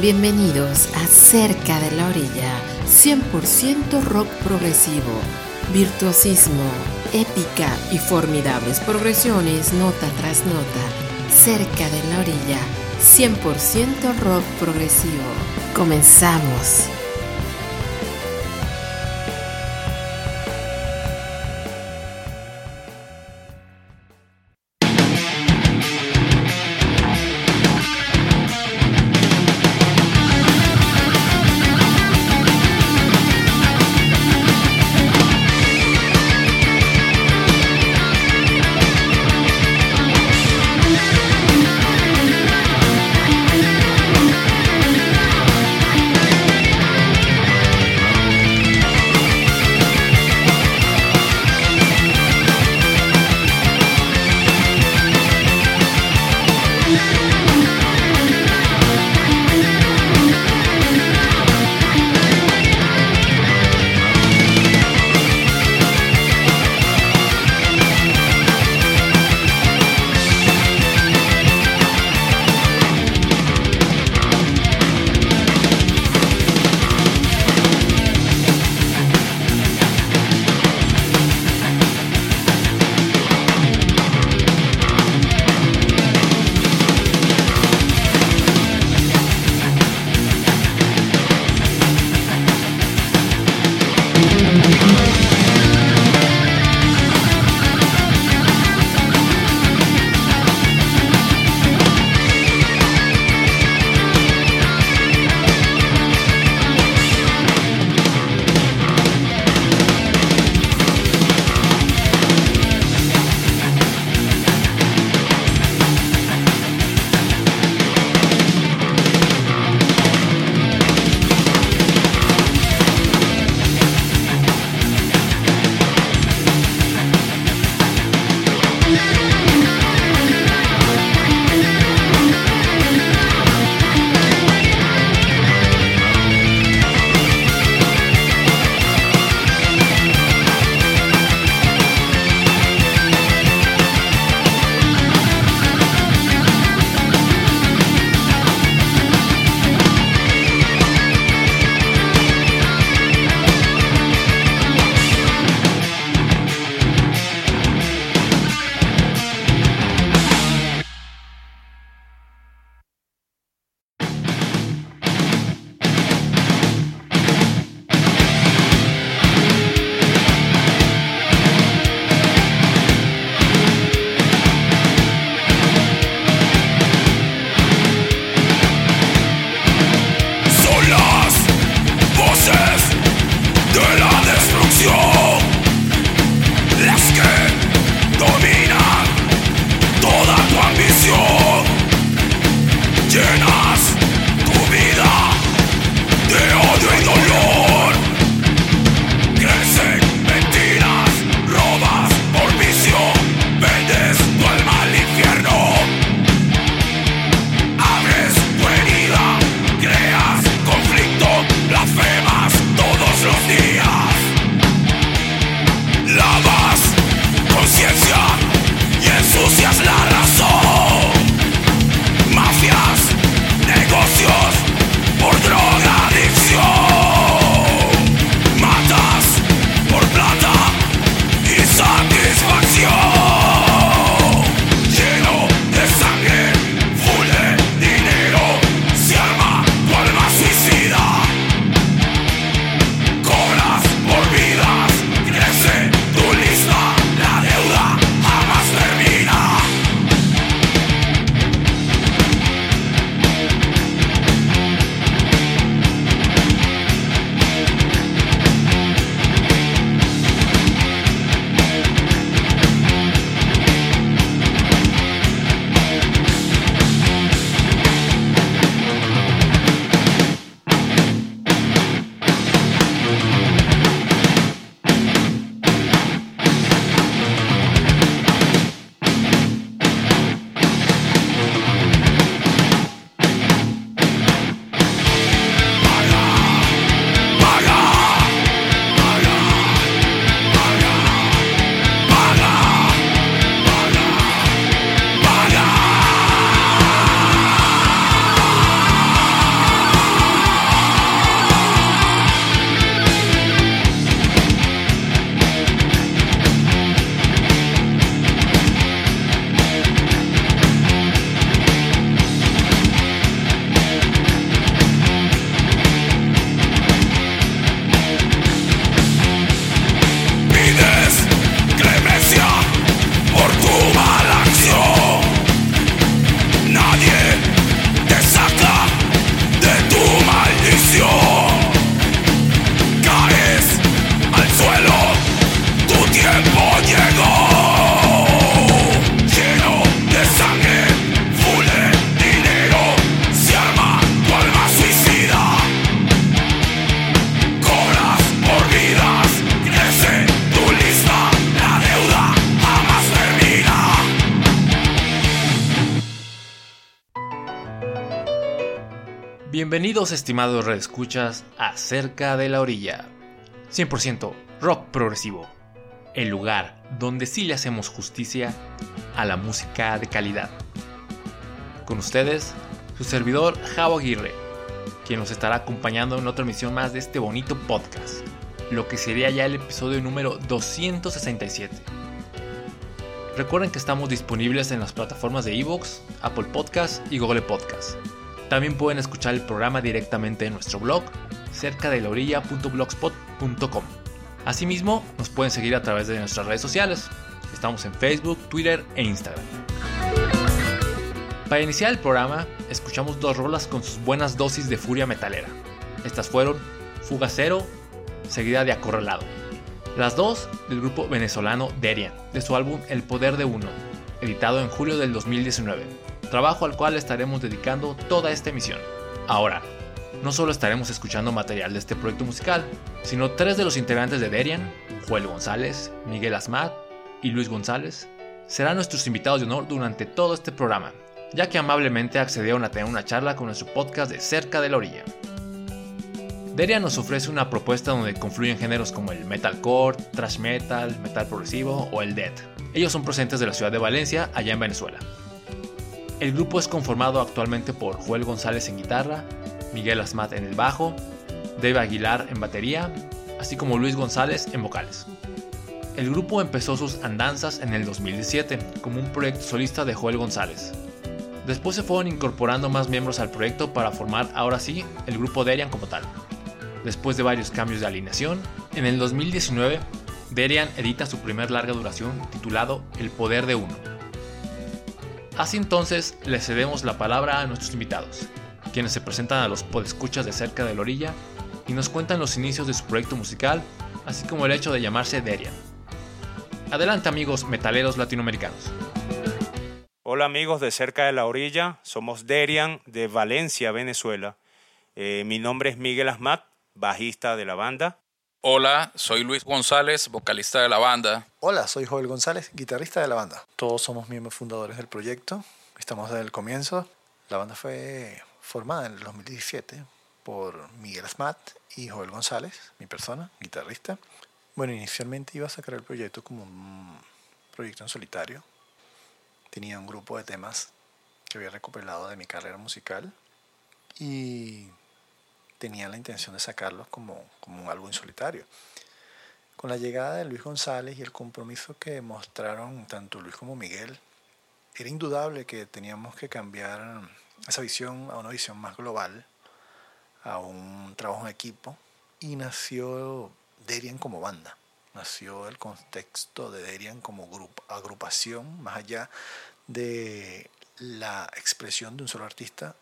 Bienvenidos a Cerca de la Orilla, 100% rock progresivo, virtuosismo, épica y formidables progresiones nota tras nota. Cerca de la Orilla, 100% rock progresivo. Comenzamos. Estimados redescuchas a Cerca de la Orilla. 100% rock progresivo. El lugar donde sí le hacemos justicia a la música de calidad. Con ustedes, su servidor Javo Aguirre, quien nos estará acompañando en otra emisión más de este bonito podcast, lo que sería ya el episodio número 267. Recuerden que estamos disponibles en las plataformas de Evox, Apple Podcasts y Google Podcasts también pueden escuchar el programa directamente en nuestro blog, cerca de la. Asimismo, nos pueden seguir a través de nuestras redes sociales. Estamos en Facebook, Twitter e Instagram. Para iniciar el programa, escuchamos dos rolas con sus buenas dosis de furia metalera. Estas fueron Fugacero, seguida de Acorralado. Las dos del grupo venezolano Derian, de su álbum El Poder de Uno, editado en julio del 2019 trabajo al cual estaremos dedicando toda esta emisión. Ahora, no solo estaremos escuchando material de este proyecto musical, sino tres de los integrantes de Derian, Joel González, Miguel Asmat y Luis González, serán nuestros invitados de honor durante todo este programa, ya que amablemente accedieron a tener una charla con nuestro podcast de Cerca de la Orilla. Derian nos ofrece una propuesta donde confluyen géneros como el metalcore, thrash metal, metal progresivo o el death. Ellos son procedentes de la ciudad de Valencia, allá en Venezuela. El grupo es conformado actualmente por Joel González en guitarra, Miguel Asmat en el bajo, Dave Aguilar en batería, así como Luis González en vocales. El grupo empezó sus andanzas en el 2017 como un proyecto solista de Joel González. Después se fueron incorporando más miembros al proyecto para formar ahora sí el grupo Derian como tal. Después de varios cambios de alineación, en el 2019 Derian edita su primer larga duración titulado El Poder de Uno Así entonces le cedemos la palabra a nuestros invitados, quienes se presentan a los podescuchas de cerca de la orilla y nos cuentan los inicios de su proyecto musical, así como el hecho de llamarse Derian. Adelante amigos metaleros latinoamericanos. Hola amigos de cerca de la orilla, somos Derian de Valencia, Venezuela. Eh, mi nombre es Miguel Asmat, bajista de la banda. Hola, soy Luis González, vocalista de la banda. Hola, soy Joel González, guitarrista de la banda. Todos somos miembros fundadores del proyecto. Estamos desde el comienzo. La banda fue formada en el 2017 por Miguel Asmat y Joel González, mi persona, guitarrista. Bueno, inicialmente iba a sacar el proyecto como un proyecto en solitario. Tenía un grupo de temas que había recuperado de mi carrera musical y tenía la intención de sacarlos como, como un álbum solitario. Con la llegada de Luis González y el compromiso que mostraron tanto Luis como Miguel, era indudable que teníamos que cambiar esa visión a una visión más global, a un trabajo en equipo, y nació Derian como banda. Nació el contexto de Derian como grupo, agrupación, más allá de la expresión de un solo artista,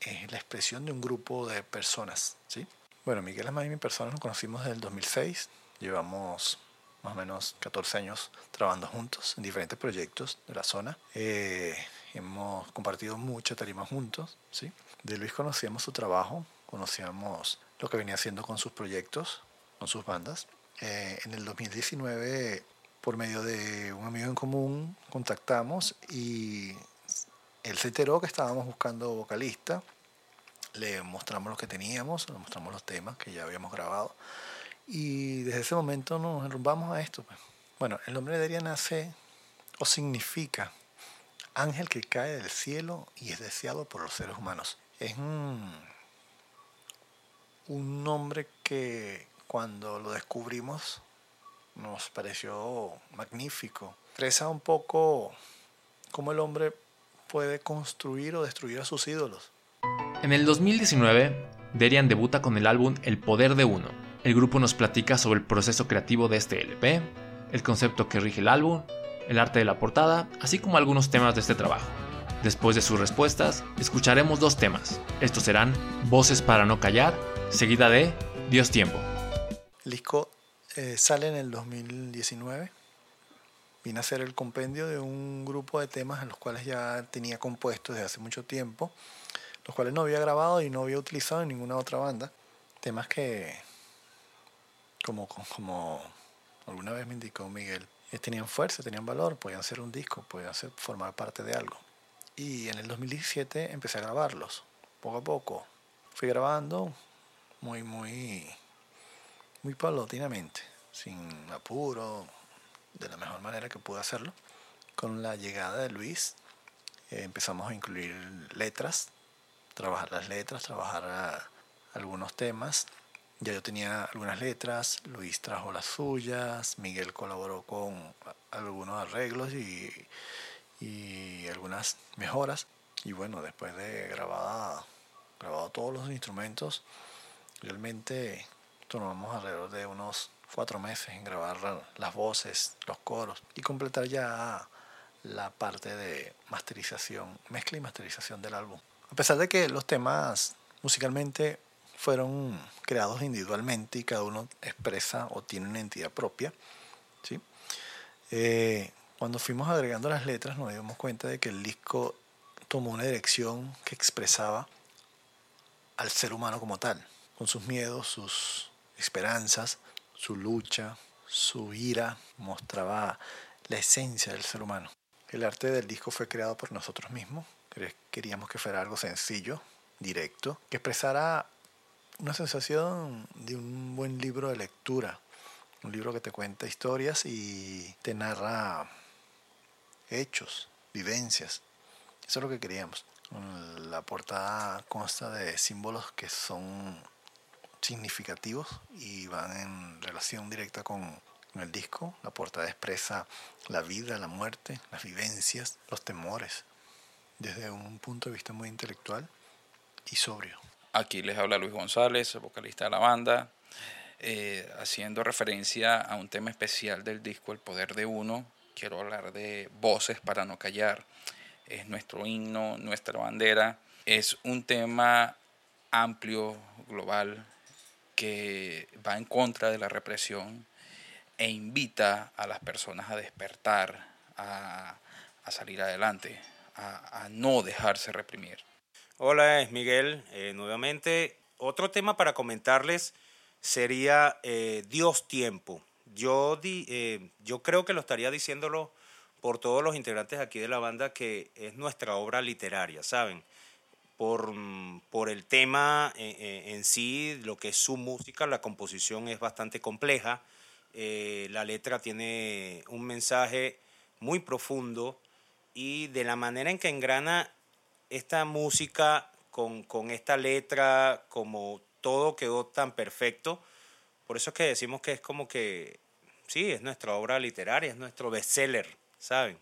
es la expresión de un grupo de personas. ¿sí? Bueno, Miguel Amay y mi persona nos conocimos desde el 2006. Llevamos más o menos 14 años trabajando juntos en diferentes proyectos de la zona. Eh, hemos compartido mucha tarima juntos. ¿sí? De Luis conocíamos su trabajo, conocíamos lo que venía haciendo con sus proyectos, con sus bandas. Eh, en el 2019, por medio de un amigo en común, contactamos y él se enteró que estábamos buscando vocalista, le mostramos lo que teníamos, le mostramos los temas que ya habíamos grabado y desde ese momento nos enrumbamos a esto. Pues. Bueno, el nombre de Deria nace o significa ángel que cae del cielo y es deseado por los seres humanos. Es un, un nombre que cuando lo descubrimos nos pareció magnífico. Expresa un poco cómo el hombre puede construir o destruir a sus ídolos. En el 2019, Derian debuta con el álbum El Poder de Uno. El grupo nos platica sobre el proceso creativo de este LP, el concepto que rige el álbum, el arte de la portada, así como algunos temas de este trabajo. Después de sus respuestas, escucharemos dos temas. Estos serán Voces para no callar, seguida de Dios tiempo. El disco eh, sale en el 2019 vine a hacer el compendio de un grupo de temas en los cuales ya tenía compuestos desde hace mucho tiempo, los cuales no había grabado y no había utilizado en ninguna otra banda. Temas que, como, como alguna vez me indicó Miguel, tenían fuerza, tenían valor, podían ser un disco, podían ser, formar parte de algo. Y en el 2017 empecé a grabarlos, poco a poco, fui grabando muy, muy, muy paulatinamente, sin apuro, de la mejor manera que pude hacerlo. Con la llegada de Luis eh, empezamos a incluir letras, trabajar las letras, trabajar ah, algunos temas. Ya yo tenía algunas letras, Luis trajo las suyas, Miguel colaboró con algunos arreglos y, y algunas mejoras. Y bueno, después de grabada, grabado todos los instrumentos, realmente tomamos alrededor de unos cuatro meses en grabar las voces, los coros y completar ya la parte de masterización, mezcla y masterización del álbum. A pesar de que los temas musicalmente fueron creados individualmente y cada uno expresa o tiene una entidad propia, ¿sí? Eh, cuando fuimos agregando las letras nos dimos cuenta de que el disco tomó una dirección que expresaba al ser humano como tal, con sus miedos, sus esperanzas, su lucha, su ira, mostraba la esencia del ser humano. El arte del disco fue creado por nosotros mismos. Queríamos que fuera algo sencillo, directo, que expresara una sensación de un buen libro de lectura. Un libro que te cuenta historias y te narra hechos, vivencias. Eso es lo que queríamos. La portada consta de símbolos que son significativos y van en relación directa con el disco. La portada expresa la vida, la muerte, las vivencias, los temores, desde un punto de vista muy intelectual y sobrio. Aquí les habla Luis González, vocalista de la banda, eh, haciendo referencia a un tema especial del disco El Poder de Uno. Quiero hablar de Voces para no callar. Es nuestro himno, nuestra bandera. Es un tema amplio, global, que va en contra de la represión e invita a las personas a despertar, a, salir adelante, a, no dejarse reprimir. Hola, es Miguel. Eh, nuevamente, otro tema para comentarles sería eh, Dios tiempo. Yo, eh, yo creo que lo estaría diciéndolo por todos los integrantes aquí de la banda que es nuestra obra literaria, ¿saben? Por, por el tema en, eh, eh, en, sí, lo que es su música, la composición es bastante compleja, eh, la letra tiene un mensaje muy profundo y de la manera en que engrana esta música con, con esta letra, como todo quedó tan perfecto, por eso es que decimos que es como que, sí, es nuestra obra literaria, es nuestro bestseller, ¿saben?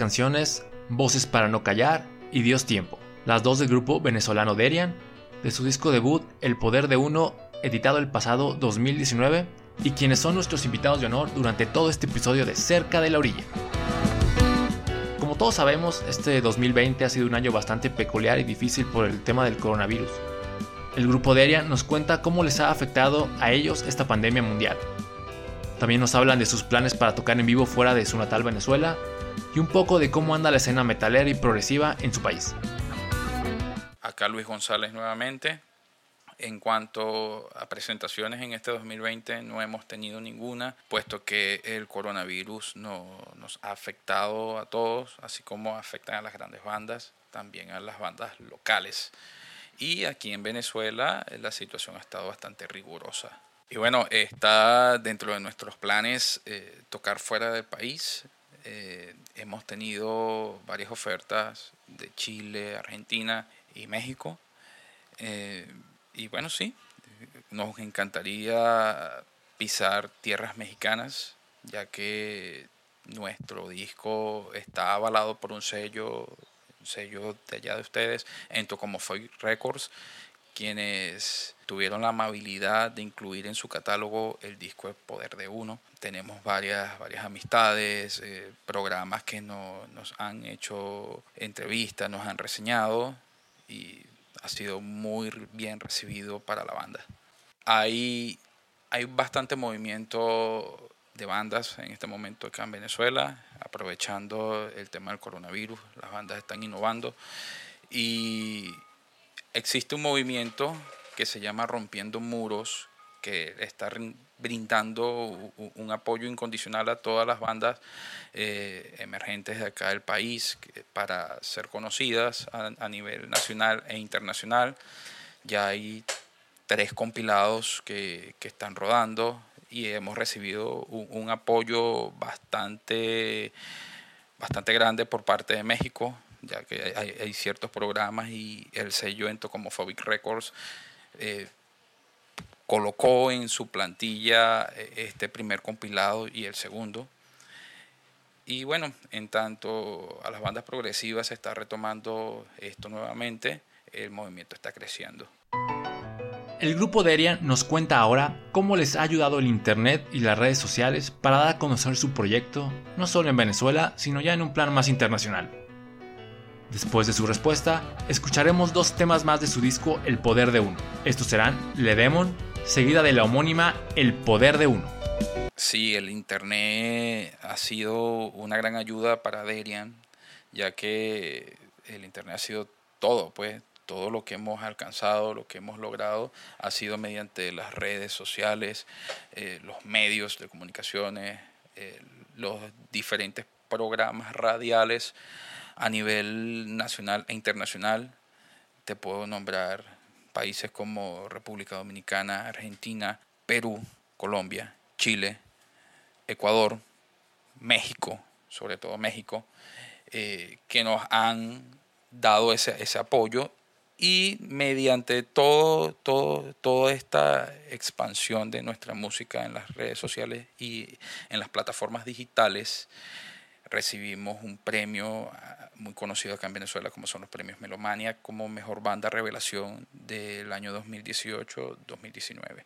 Canciones Voces para no callar y Dios tiempo, las dos del grupo venezolano Derian, de su disco debut El Poder de Uno, editado el pasado 2019, y quienes son nuestros invitados de honor durante todo este episodio de Cerca de la Orilla. Como todos sabemos, este 2020 ha sido un año bastante peculiar y difícil por el tema del coronavirus. El grupo Derian nos cuenta cómo les ha afectado a ellos esta pandemia mundial. También nos hablan de sus planes para tocar en vivo fuera de su natal Venezuela y un poco de cómo anda la escena metalera y progresiva en su país. Acá Luis González nuevamente. En cuanto a presentaciones en este 2020 no hemos tenido ninguna, puesto que el coronavirus no, nos ha afectado a todos, así como afectan a las grandes bandas, también a las bandas locales. Y aquí en Venezuela eh, la situación ha estado bastante rigurosa. Y bueno, está dentro de nuestros planes eh, tocar fuera del país. Eh, hemos tenido varias ofertas de Chile, Argentina y México. y bueno, sí, nos encantaría pisar tierras mexicanas, ya que nuestro disco está avalado por un sello sello de allá de ustedes, en Tocomofoy Records, quienes tuvieron la amabilidad de incluir en su catálogo el disco El Poder de Uno. Tenemos varias, varias amistades, eh, programas que nos han hecho entrevistas, nos han reseñado y ha sido muy bien recibido para la banda. Hay, hay bastante movimiento de bandas en este momento acá en Venezuela, aprovechando el tema del coronavirus, las bandas están innovando y existe un movimiento que se llama Rompiendo Muros, que está brindando un apoyo incondicional a todas las bandas eh, emergentes de acá del país para ser conocidas a, nivel nacional e internacional. Ya hay tres compilados que, que están rodando y hemos recibido un, apoyo bastante, bastante grande por parte de México, ya que hay, ciertos programas y el sello Entocomofobic Records eh, colocó en su plantilla eh, este primer compilado y el segundo. Y bueno, en tanto a las bandas progresivas se está retomando esto nuevamente, el movimiento está creciendo. El grupo Derian nos cuenta ahora cómo les ha ayudado el Internet y las redes sociales para dar a conocer su proyecto, no solo en Venezuela, sino ya en un plan más internacional. Después de su respuesta, escucharemos dos temas más de su disco El Poder de Uno. Estos serán Le Demon, seguida de la homónima El Poder de Uno. Sí, el Internet ha sido una gran ayuda para Derian, ya que el Internet ha sido todo, pues todo lo que hemos alcanzado, lo que hemos logrado, ha sido mediante las redes sociales, eh, los medios de comunicaciones, eh, los diferentes programas radiales a nivel nacional e internacional. Te puedo nombrar países como República Dominicana, Argentina, Perú, Colombia, Chile, Ecuador, México, sobre todo México, eh, que nos han dado ese, ese apoyo y mediante todo, todo, toda esta expansión de nuestra música en las redes sociales y en las plataformas digitales, recibimos un premio ah, muy conocido acá en Venezuela como son los premios Melomania como mejor banda revelación del año 2018-2019.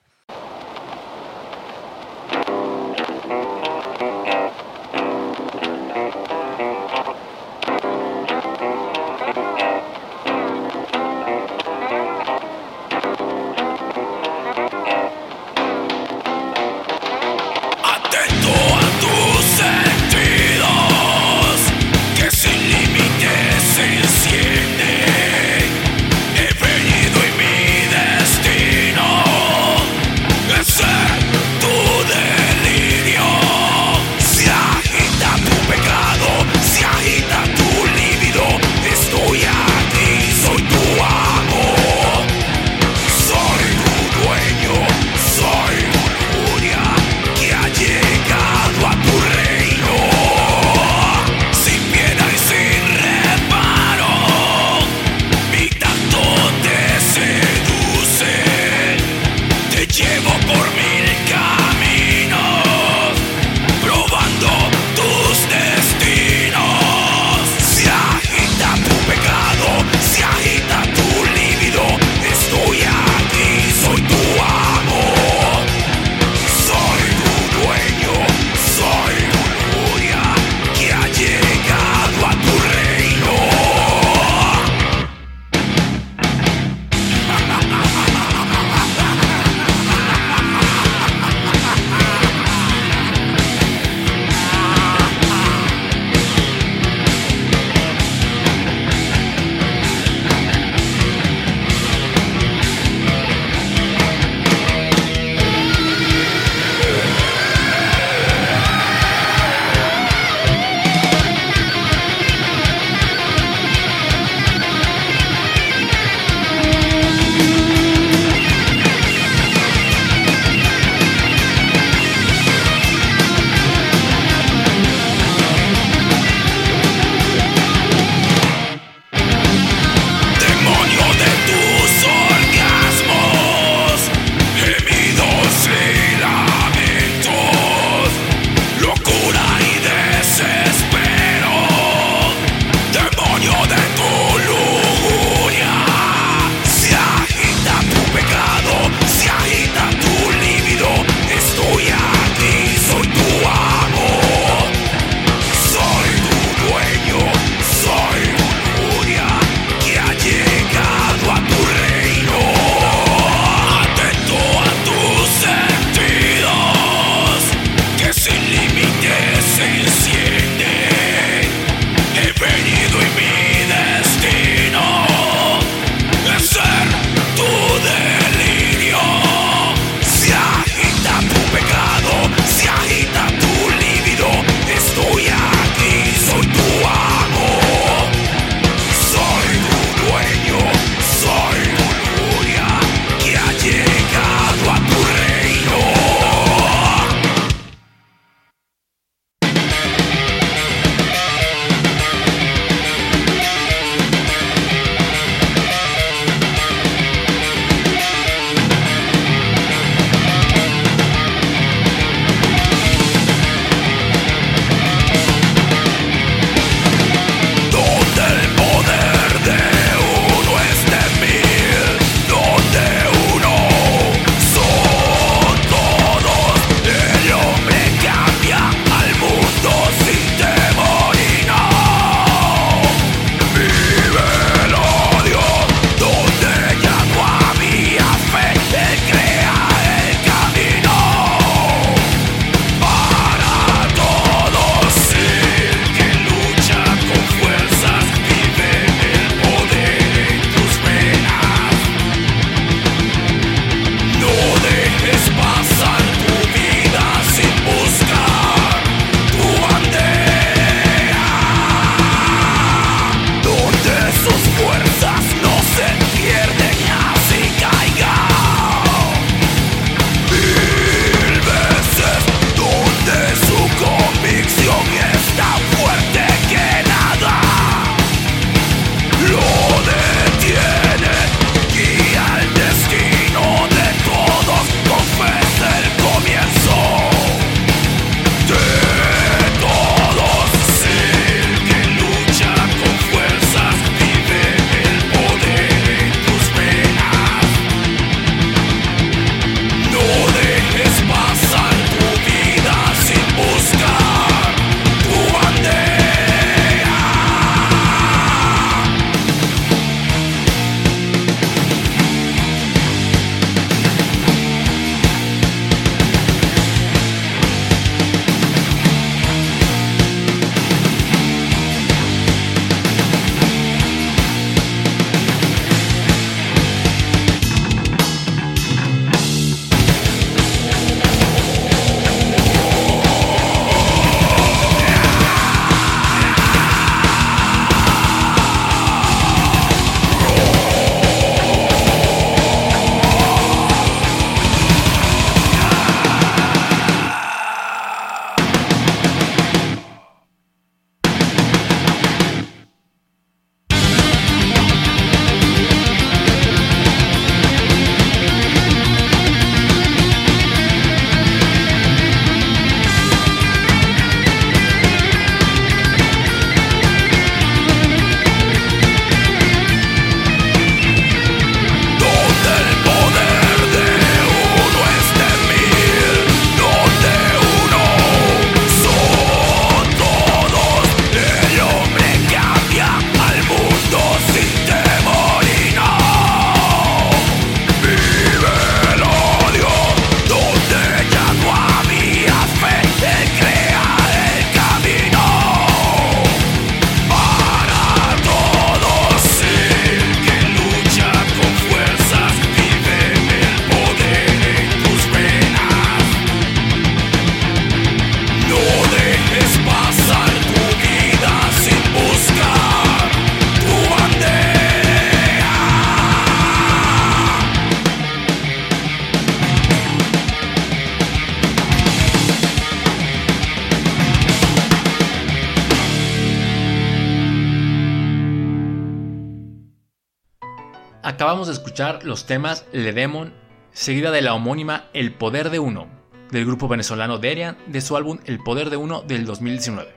Los temas Le Demon, seguida de la homónima El Poder de Uno, del grupo venezolano Derian, de su álbum El Poder de Uno del 2019.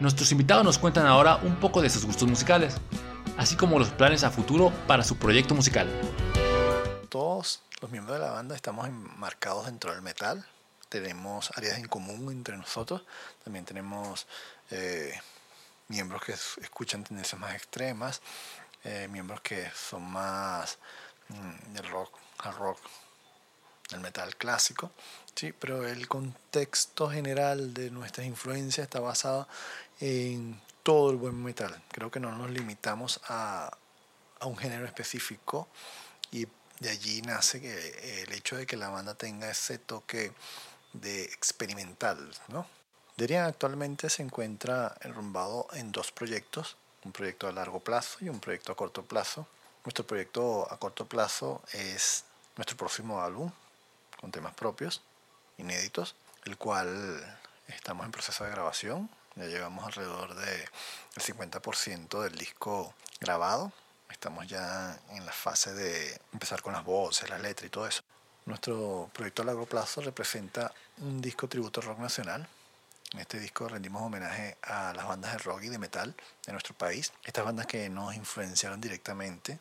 Nuestros invitados nos cuentan ahora un poco de sus gustos musicales, así como los planes a futuro para su proyecto musical. Todos los miembros de la banda estamos enmarcados dentro del metal, tenemos áreas en común entre nosotros, también tenemos eh, miembros que escuchan tendencias más extremas, eh, miembros que son más mm, del rock, al rock, del metal clásico, sí, pero el contexto general de nuestras influencias está basado en todo el buen metal. Creo que no nos limitamos a, a un género específico y de allí nace que el hecho de que la banda tenga ese toque de experimental, ¿no? Derian actualmente se encuentra enrumbado en dos proyectos, un proyecto a largo plazo y un proyecto a corto plazo. Nuestro proyecto a corto plazo es nuestro próximo álbum con temas propios, inéditos, el cual estamos en proceso de grabación. Ya llegamos alrededor del 50% del disco grabado. Estamos ya en la fase de empezar con las voces, las letras y todo eso. Nuestro proyecto a largo plazo representa un disco tributo rock nacional. En este disco rendimos homenaje a las bandas de rock y de metal de nuestro país, estas bandas que nos influenciaron directamente.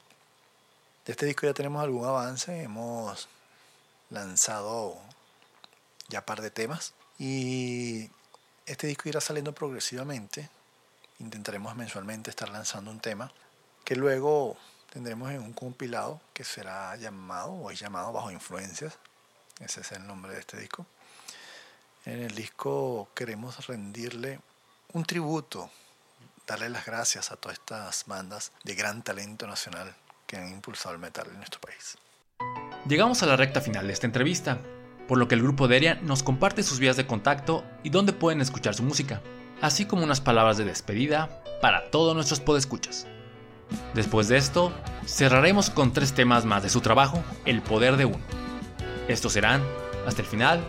De este disco ya tenemos algún avance, hemos lanzado ya par de temas y este disco irá saliendo progresivamente. Intentaremos mensualmente estar lanzando un tema que luego tendremos en un compilado que será llamado o es llamado Bajo Influencias. Ese es el nombre de este disco. En el disco queremos rendirle un tributo, darle las gracias a todas estas bandas de gran talento nacional que han impulsado el metal en nuestro país. Llegamos a la recta final de esta entrevista, por lo que el grupo Deria nos comparte sus vías de contacto y dónde pueden escuchar su música, así como unas palabras de despedida para todos nuestros podescuchas. Después de esto, cerraremos con tres temas más de su trabajo, El Poder de Uno. Estos serán, hasta el final,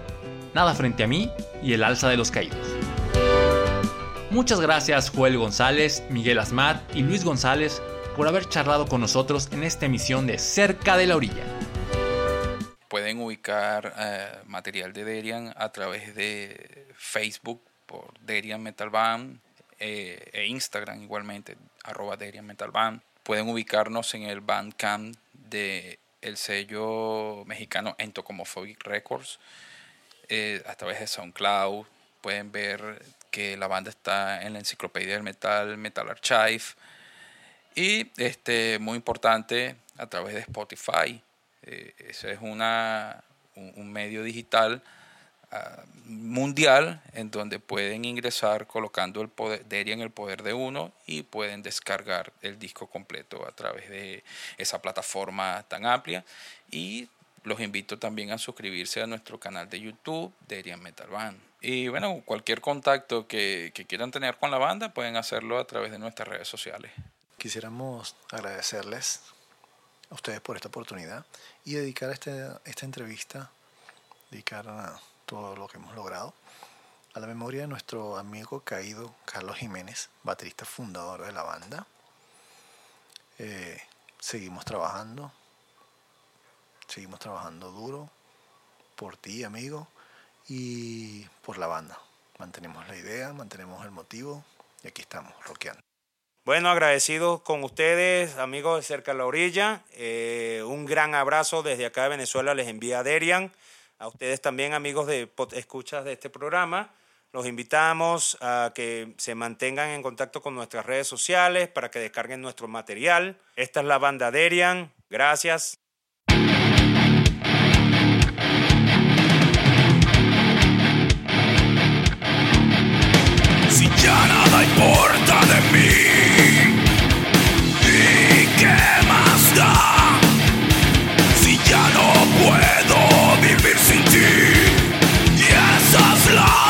Nada frente a mí y El Alza de los Caídos. Muchas gracias Joel González, Miguel Asmat y Luis González por haber charlado con nosotros en esta emisión de Cerca de la Orilla. Pueden ubicar eh, material de Derian a través de Facebook por Derian Metal Band, eh, e Instagram igualmente, arroba Derian Metal Band. Pueden ubicarnos en el Bandcamp de el sello mexicano Entocomophobic Records eh, a través de SoundCloud. Pueden ver que la banda está en la enciclopedia del metal, Metal Archive. Y este, muy importante, a través de Spotify. Eh, ese es una, un medio digital mundial en donde pueden ingresar colocando el poder, en el poder de uno y pueden descargar el disco completo a través de esa plataforma tan amplia y los invito también a suscribirse a nuestro canal de YouTube Derian Metal Band. Y bueno, cualquier contacto que, que quieran tener con la banda pueden hacerlo a través de nuestras redes sociales. Quisiéramos agradecerles a ustedes por esta oportunidad y dedicar este, esta entrevista, dedicar a todo lo que hemos logrado. A la memoria de nuestro amigo caído Carlos Jiménez, baterista fundador de la banda. Eh, seguimos trabajando, seguimos trabajando duro por ti, amigo, y por la banda. Mantenemos la idea, mantenemos el motivo y aquí estamos, rockeando. Bueno, agradecidos con ustedes, amigos de Cerca de la Orilla. Eh, un gran abrazo desde acá de Venezuela les envía Derian. A ustedes también, amigos de escuchas de este programa, los invitamos a que se mantengan en contacto con nuestras redes sociales para que descarguen nuestro material. Esta es la banda Derian. Gracias. Ya nada importa de mí, ¿y qué más da? Si ya no puedo vivir sin ti y esa es la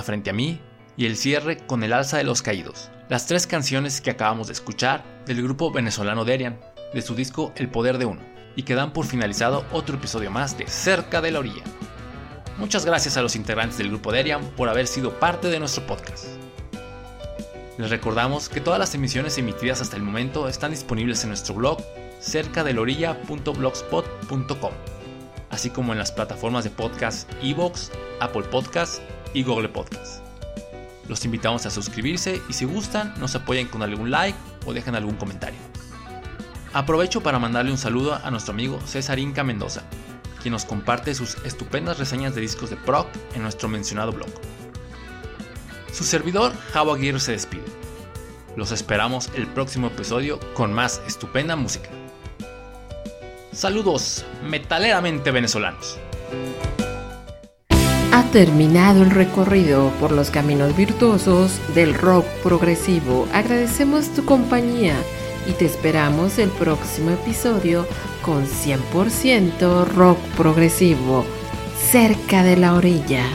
Frente a mí y el cierre con El alza de los caídos, las tres canciones que acabamos de escuchar del grupo venezolano Derian, de su disco El poder de uno, y que dan por finalizado otro episodio más de Cerca de la orilla. Muchas gracias a los integrantes del grupo Derian por haber sido parte de nuestro podcast. Les recordamos que todas las emisiones emitidas hasta el momento están disponibles en nuestro blog cercadelorilla.blogspot.com así como en las plataformas de podcast Evox, Apple Podcast y Google Podcast. Los invitamos a suscribirse y si gustan nos apoyen con algún like o dejen algún comentario. Aprovecho para mandarle un saludo a nuestro amigo César Inca Mendoza, quien nos comparte sus estupendas reseñas de discos de proc en nuestro mencionado blog. Su servidor, Javo Aguirre, se despide. Los esperamos el próximo episodio con más estupenda música. Saludos metaleramente venezolanos. Terminado el recorrido por los caminos virtuosos del rock progresivo. Agradecemos tu compañía y te esperamos el próximo episodio con 100% rock progresivo, cerca de la orilla.